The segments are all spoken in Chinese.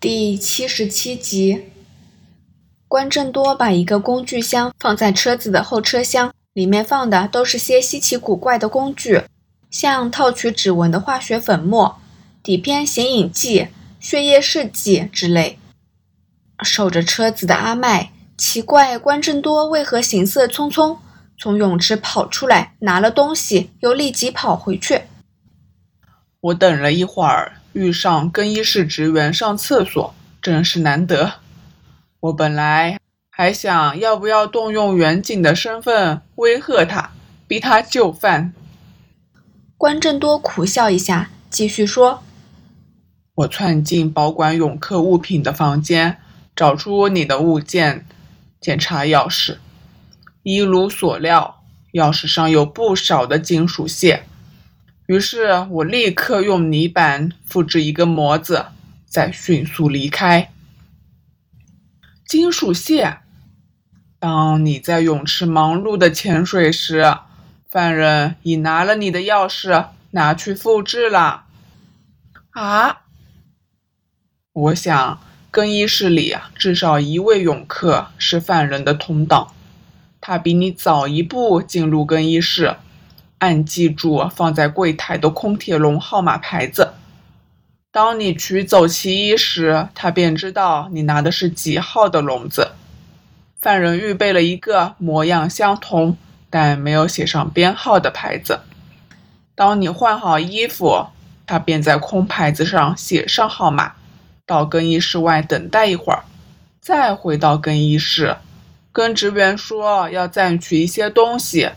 第七十七集，关正多把一个工具箱放在车子的后车厢，里面放的都是些稀奇古怪的工具，像套取指纹的化学粉末、底片显影剂、血液试剂之类。守着车子的阿麦奇怪关正多为何行色匆匆，从泳池跑出来拿了东西，又立即跑回去。我等了一会儿。遇上更衣室职员上厕所，真是难得。我本来还想要不要动用远景的身份威吓他，逼他就范。关正多苦笑一下，继续说：“我窜进保管泳客物品的房间，找出你的物件，检查钥匙。一如所料，钥匙上有不少的金属屑。”于是我立刻用泥板复制一个模子，再迅速离开。金属屑，当你在泳池忙碌的潜水时，犯人已拿了你的钥匙，拿去复制了。啊！我想更衣室里至少一位泳客是犯人的同党，他比你早一步进入更衣室。按记住放在柜台的空铁笼号码牌子。当你取走其一时，他便知道你拿的是几号的笼子。犯人预备了一个模样相同但没有写上编号的牌子。当你换好衣服，他便在空牌子上写上号码，到更衣室外等待一会儿，再回到更衣室，跟职员说要暂取一些东西。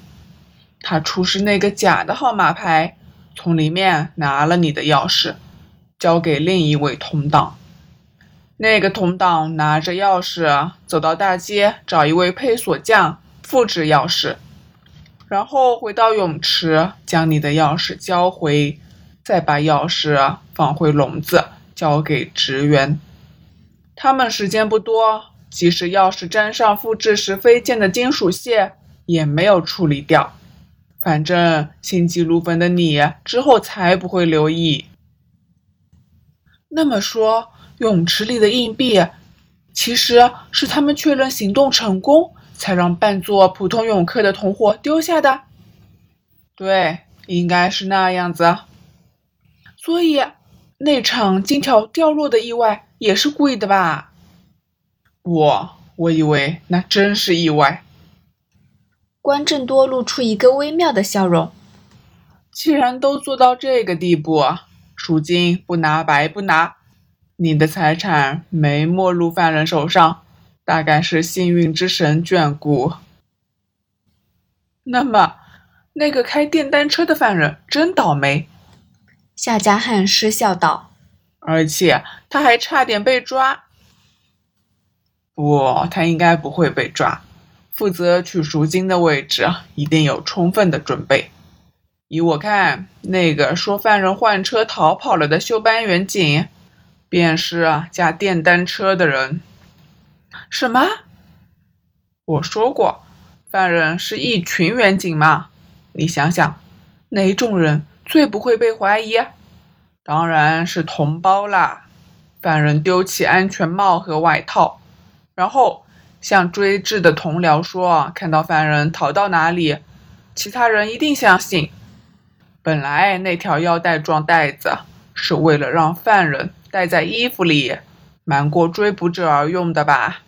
他出示那个假的号码牌，从里面拿了你的钥匙，交给另一位同党。那个同党拿着钥匙走到大街，找一位配锁匠复制钥匙，然后回到泳池，将你的钥匙交回，再把钥匙放回笼子，交给职员。他们时间不多，即使钥匙沾上复制时飞溅的金属屑，也没有处理掉。反正心急如焚的你之后才不会留意。那么说，泳池里的硬币其实是他们确认行动成功，才让扮作普通泳客的同伙丢下的。对，应该是那样子。所以那场金条掉落的意外也是故意的吧？我我以为那真是意外。关正多露出一个微妙的笑容。既然都做到这个地步，赎金不拿白不拿。你的财产没没入犯人手上，大概是幸运之神眷顾。那么，那个开电单车的犯人真倒霉。夏家汉失笑道：“而且他还差点被抓。不，他应该不会被抓。”负责取赎金的位置一定有充分的准备。依我看，那个说犯人换车逃跑了的休班员警，便是驾电单车的人。什么？我说过，犯人是一群员警嘛？你想想，哪种人最不会被怀疑？当然是同胞啦。犯人丢弃安全帽和外套，然后。向追至的同僚说：“看到犯人逃到哪里，其他人一定相信。本来那条腰带状带子是为了让犯人戴在衣服里，瞒过追捕者而用的吧？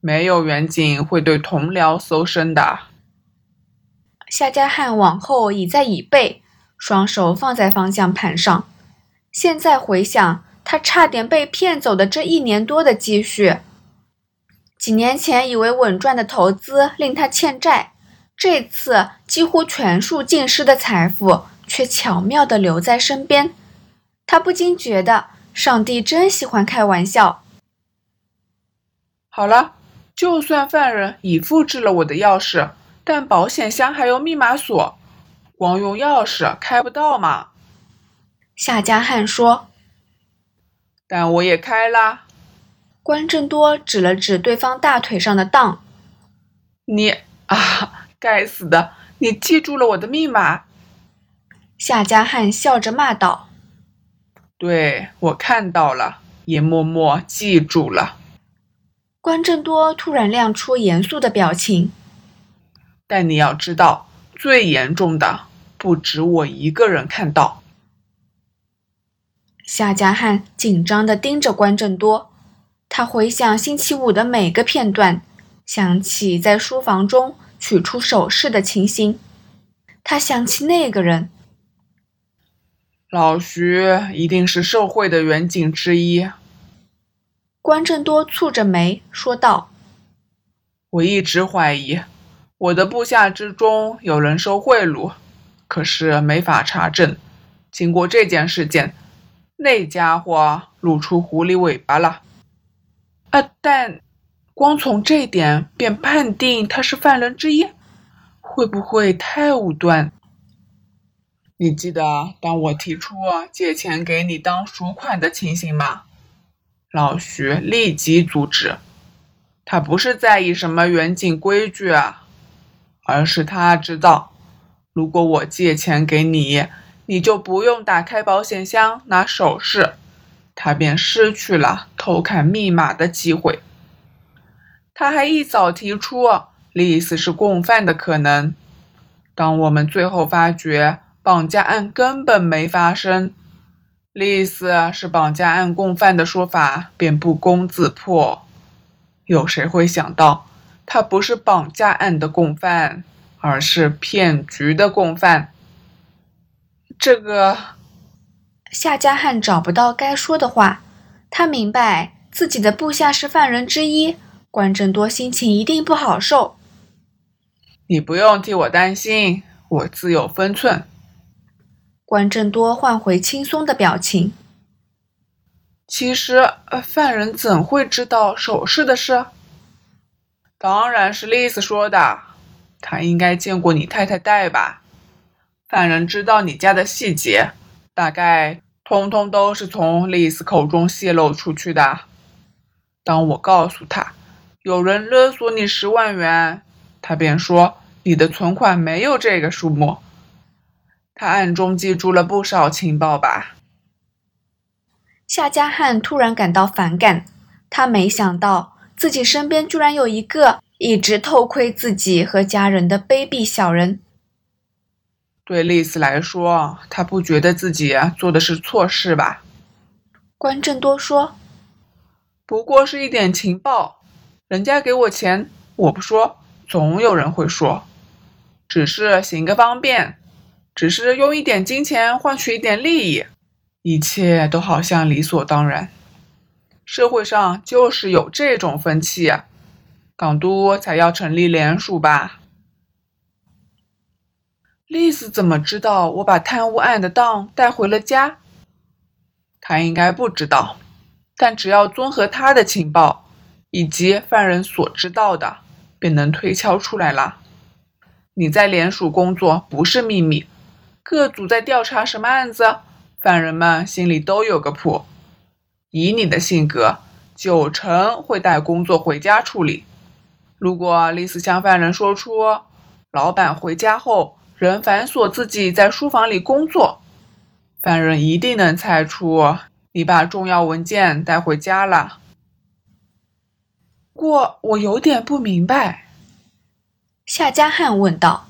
没有远景会对同僚搜身的。”夏家汉往后倚在椅背，双手放在方向盘上。现在回想，他差点被骗走的这一年多的积蓄。几年前以为稳赚的投资令他欠债，这次几乎全数尽失的财富却巧妙地留在身边，他不禁觉得上帝真喜欢开玩笑。好了，就算犯人已复制了我的钥匙，但保险箱还有密码锁，光用钥匙开不到嘛？夏家汉说。但我也开啦。关正多指了指对方大腿上的裆，“你啊，该死的！你记住了我的密码。”夏家汉笑着骂道，“对我看到了，也默默记住了。关正多突然亮出严肃的表情。但你要知道，最严重的不止我一个人看到。夏家汉紧张的盯着关正多，他回想星期五的每个片段，想起在书房中取出首饰的情形，他想起那个人。老徐一定是受贿的远景之一。关正多蹙着眉说道：“我一直怀疑，我的部下之中有人收贿赂，可是没法查证。经过这件事件，那家伙露出狐狸尾巴了。啊，但光从这点便判定他是犯人之一，会不会太武断？”你记得当我提出借钱给你当赎款的情形吗？老徐立即阻止。他不是在意什么远景规矩啊，而是他知道，如果我借钱给你，你就不用打开保险箱拿首饰，他便失去了偷看密码的机会。他还一早提出丽丝是共犯的可能。当我们最后发觉。绑架案根本没发生，丽丝是绑架案共犯的说法便不攻自破。有谁会想到，他不是绑架案的共犯，而是骗局的共犯？这个夏家汉找不到该说的话，他明白自己的部下是犯人之一，关正多心情一定不好受。你不用替我担心，我自有分寸。关正多换回轻松的表情。其实，犯人怎会知道首饰的事？当然是丽丝说的。他应该见过你太太戴吧？犯人知道你家的细节，大概通通都是从丽丝口中泄露出去的。当我告诉他有人勒索你十万元，他便说你的存款没有这个数目。他暗中记住了不少情报吧？夏家汉突然感到反感，他没想到自己身边居然有一个一直偷窥自己和家人的卑鄙小人。对丽丝来说，她不觉得自己做的是错事吧？关正多说：“不过是一点情报，人家给我钱，我不说，总有人会说，只是行个方便。”只是用一点金钱换取一点利益，一切都好像理所当然。社会上就是有这种风气啊，港督才要成立联署吧？丽丝怎么知道我把贪污案的当带回了家？他应该不知道，但只要综合他的情报以及犯人所知道的，便能推敲出来了。你在联署工作不是秘密。各组在调查什么案子，犯人们心里都有个谱。以你的性格，九成会带工作回家处理。如果丽丝向犯人说出老板回家后仍反锁自己在书房里工作，犯人一定能猜出你把重要文件带回家了。不过我有点不明白，夏家汉问道：“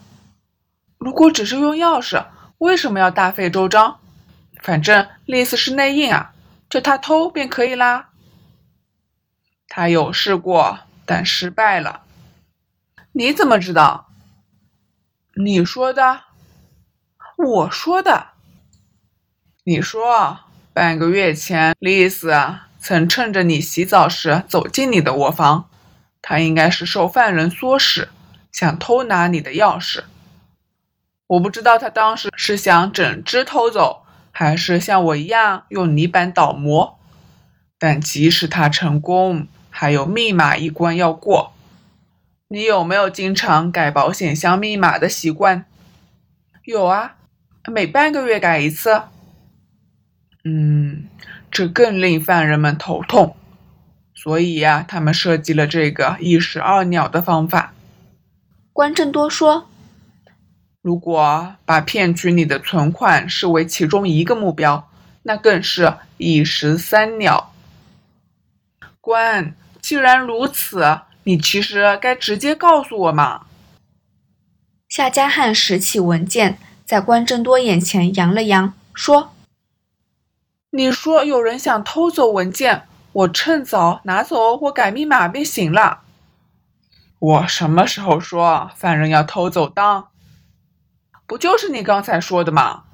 如果只是用钥匙？”为什么要大费周章？反正丽丝是内应啊，叫他偷便可以啦。他有试过，但失败了。你怎么知道？你说的？我说的？你说，半个月前，丽丝曾趁着你洗澡时走进你的卧房，她应该是受犯人唆使，想偷拿你的钥匙。我不知道他当时是想整只偷走，还是像我一样用泥板倒模。但即使他成功，还有密码一关要过。你有没有经常改保险箱密码的习惯？有啊，每半个月改一次。嗯，这更令犯人们头痛。所以呀，他们设计了这个一石二鸟的方法。关正多说。如果把骗取你的存款视为其中一个目标，那更是一石三鸟。关，既然如此，你其实该直接告诉我嘛。夏家汉拾起文件，在关正多眼前扬了扬，说：“你说有人想偷走文件，我趁早拿走或改密码便行了。我什么时候说犯人要偷走当？不就是你刚才说的吗？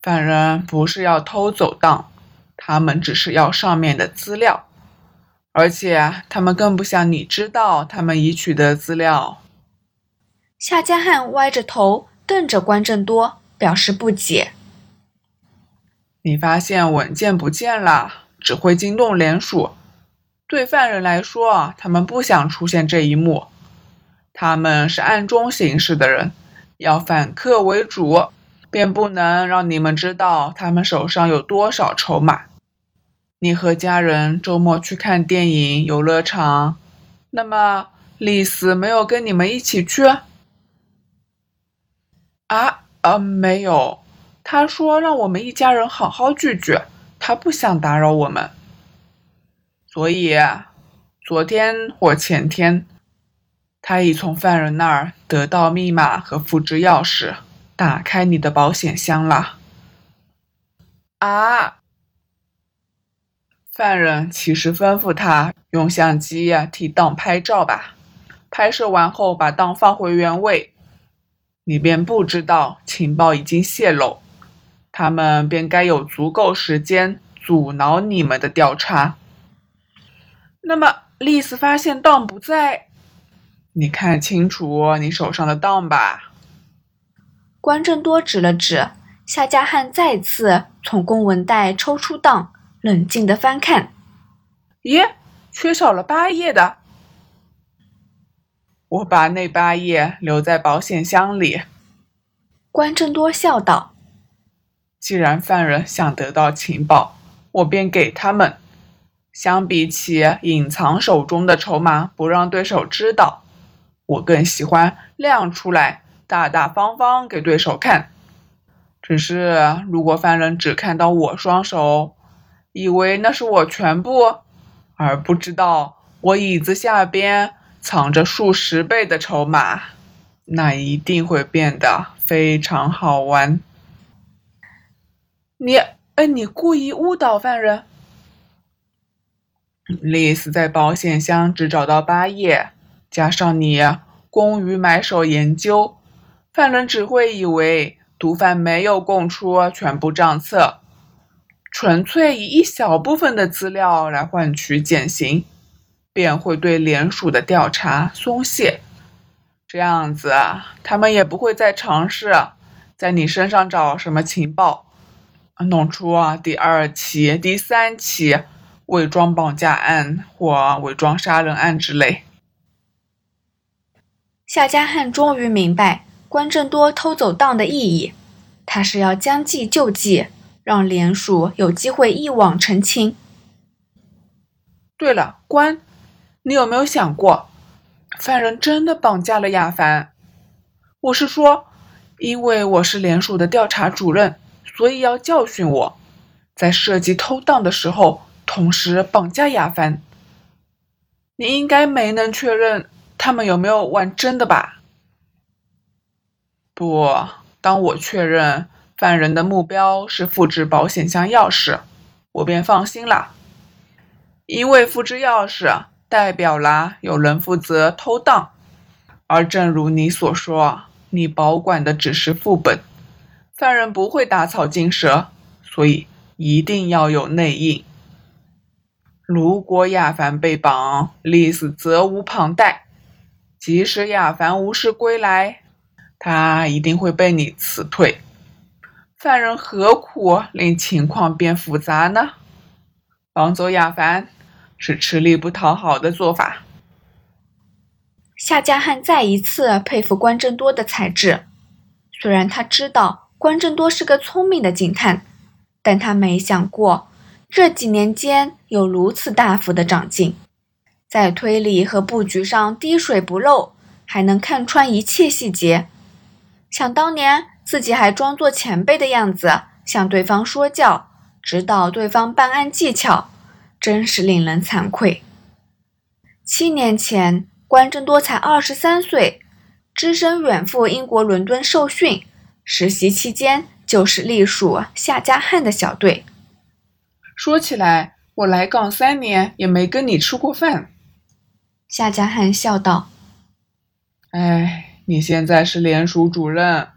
犯人不是要偷走当。”他们只是要上面的资料，而且他们更不想你知道他们已取得资料。夏家汉歪着头瞪着关正多，表示不解。你发现文件不见了，只会惊动联署。对犯人来说，他们不想出现这一幕。他们是暗中行事的人，要反客为主。便不能让你们知道他们手上有多少筹码。你和家人周末去看电影、游乐场，那么丽丝没有跟你们一起去？啊，呃，没有。他说让我们一家人好好聚聚，他不想打扰我们。所以，昨天或前天，他已从犯人那儿得到密码和复制钥匙。打开你的保险箱了。啊！犯人其实吩咐他用相机替当拍照吧，拍摄完后把当放回原位，你便不知道情报已经泄露，他们便该有足够时间阻挠你们的调查。那么丽丝发现当不在，你看清楚你手上的当吧。关正多指了指夏家汉，再次从公文袋抽出档，冷静的翻看。咦，缺少了八页的。我把那八页留在保险箱里。关正多笑道：“既然犯人想得到情报，我便给他们。相比起隐藏手中的筹码，不让对手知道，我更喜欢亮出来。”大大方方给对手看。只是，如果犯人只看到我双手，以为那是我全部，而不知道我椅子下边藏着数十倍的筹码，那一定会变得非常好玩。你，哎，你故意误导犯人。丽丝在保险箱只找到八页，加上你工于买手研究。犯人只会以为毒贩没有供出全部账册，纯粹以一小部分的资料来换取减刑，便会对联署的调查松懈。这样子，他们也不会再尝试在你身上找什么情报，弄出啊第二起、第三起伪装绑架案或伪装杀人案之类。夏家汉终于明白。关正多偷走当的意义，他是要将计就计，让联署有机会一网成清。对了，关，你有没有想过，犯人真的绑架了亚凡？我是说，因为我是联署的调查主任，所以要教训我，在涉及偷盗的时候，同时绑架亚凡。你应该没能确认他们有没有玩真的吧？不，当我确认犯人的目标是复制保险箱钥匙，我便放心了。因为复制钥匙代表了有人负责偷盗，而正如你所说，你保管的只是副本，犯人不会打草惊蛇，所以一定要有内应。如果亚凡被绑，丽丝责无旁贷。即使亚凡无事归来。他一定会被你辞退，犯人何苦令情况变复杂呢？绑走亚凡是吃力不讨好的做法。夏家汉再一次佩服关正多的才智，虽然他知道关正多是个聪明的警探，但他没想过这几年间有如此大幅的长进，在推理和布局上滴水不漏，还能看穿一切细节。想当年，自己还装作前辈的样子，向对方说教，指导对方办案技巧，真是令人惭愧。七年前，关正多才二十三岁，只身远赴英国伦敦受训，实习期间就是隶属夏家汉的小队。说起来，我来港三年也没跟你吃过饭。夏家汉笑道：“哎，你现在是联署主任，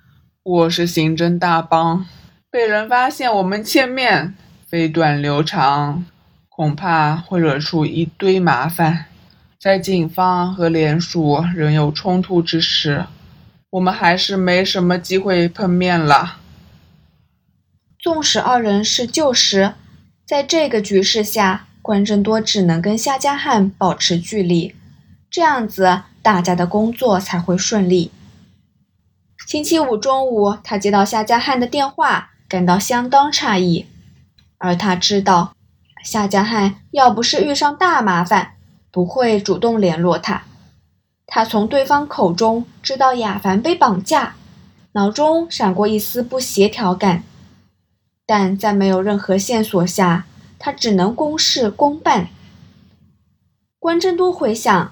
我是刑侦大帮，被人发现我们见面飞短流长，恐怕会惹出一堆麻烦。在警方和联署仍有冲突之时，我们还是没什么机会碰面了。纵使二人是旧识，在这个局势下，关正多只能跟夏家汉保持距离。”这样子，大家的工作才会顺利。星期五中午，他接到夏家汉的电话，感到相当诧异。而他知道，夏家汉要不是遇上大麻烦，不会主动联络他。他从对方口中知道亚凡被绑架，脑中闪过一丝不协调感。但在没有任何线索下，他只能公事公办。关正多回想。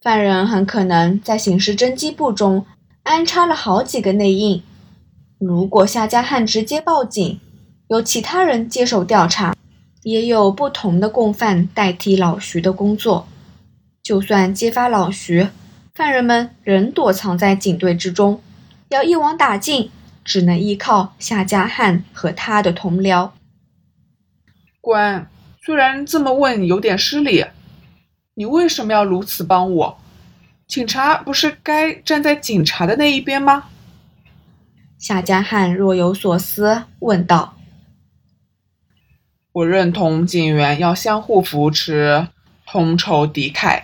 犯人很可能在刑事侦缉部中安插了好几个内应。如果夏家汉直接报警，由其他人接手调查，也有不同的共犯代替老徐的工作。就算揭发老徐，犯人们仍躲藏在警队之中，要一网打尽，只能依靠夏家汉和他的同僚。官，虽然这么问有点失礼。你为什么要如此帮我？警察不是该站在警察的那一边吗？夏家汉若有所思问道：“我认同警员要相互扶持，同仇敌忾，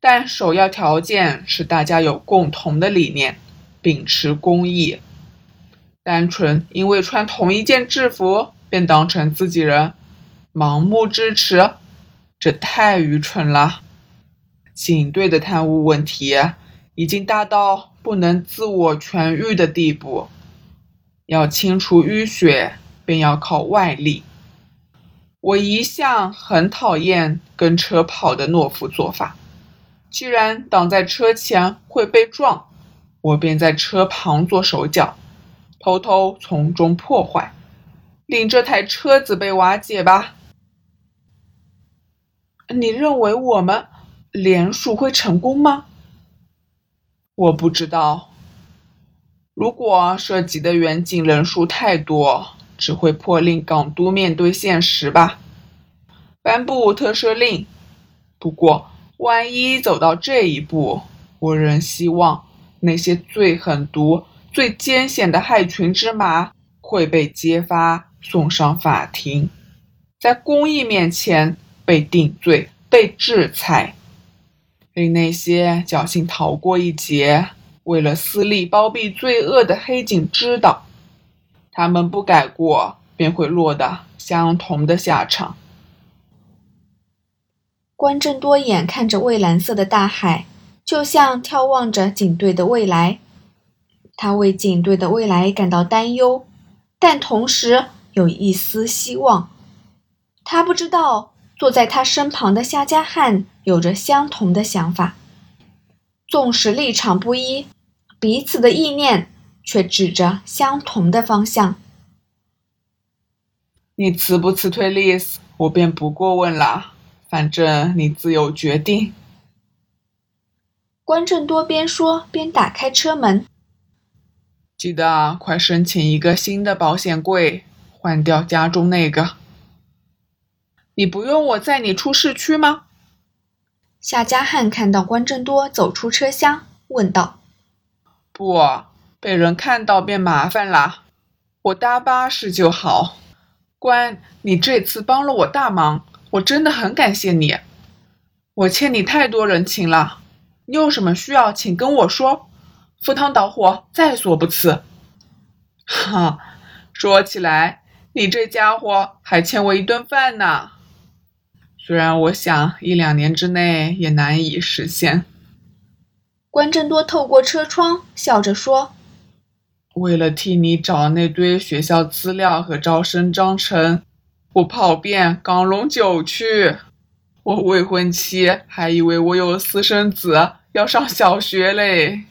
但首要条件是大家有共同的理念，秉持公义。单纯因为穿同一件制服便当成自己人，盲目支持。”这太愚蠢了！警队的贪污问题已经大到不能自我痊愈的地步，要清除淤血，便要靠外力。我一向很讨厌跟车跑的懦夫做法。既然挡在车前会被撞，我便在车旁做手脚，偷偷从中破坏，令这台车子被瓦解吧。你认为我们联署会成功吗？我不知道。如果涉及的远景人数太多，只会迫令港督面对现实吧，颁布特赦令。不过，万一走到这一步，我仍希望那些最狠毒、最艰险的害群之马会被揭发，送上法庭，在公义面前。被定罪、被制裁，令那些侥幸逃过一劫、为了私利包庇罪恶的黑警知道，他们不改过，便会落得相同的下场。关正多眼看着蔚蓝色的大海，就像眺望着警队的未来。他为警队的未来感到担忧，但同时有一丝希望。他不知道。坐在他身旁的夏家汉有着相同的想法，纵使立场不一，彼此的意念却指着相同的方向。你辞不辞退丽斯，我便不过问了，反正你自有决定。关正多边说边打开车门，记得快申请一个新的保险柜，换掉家中那个。你不用我载你出市区吗？夏家汉看到关正多走出车厢，问道：“不，被人看到便麻烦了。我搭巴士就好。关，你这次帮了我大忙，我真的很感谢你。我欠你太多人情了。你有什么需要，请跟我说，赴汤蹈火，在所不辞。”哈，说起来，你这家伙还欠我一顿饭呢。虽然我想一两年之内也难以实现。关正多透过车窗笑着说：“为了替你找那堆学校资料和招生章程，我跑遍港龙九区。我未婚妻还以为我有了私生子，要上小学嘞。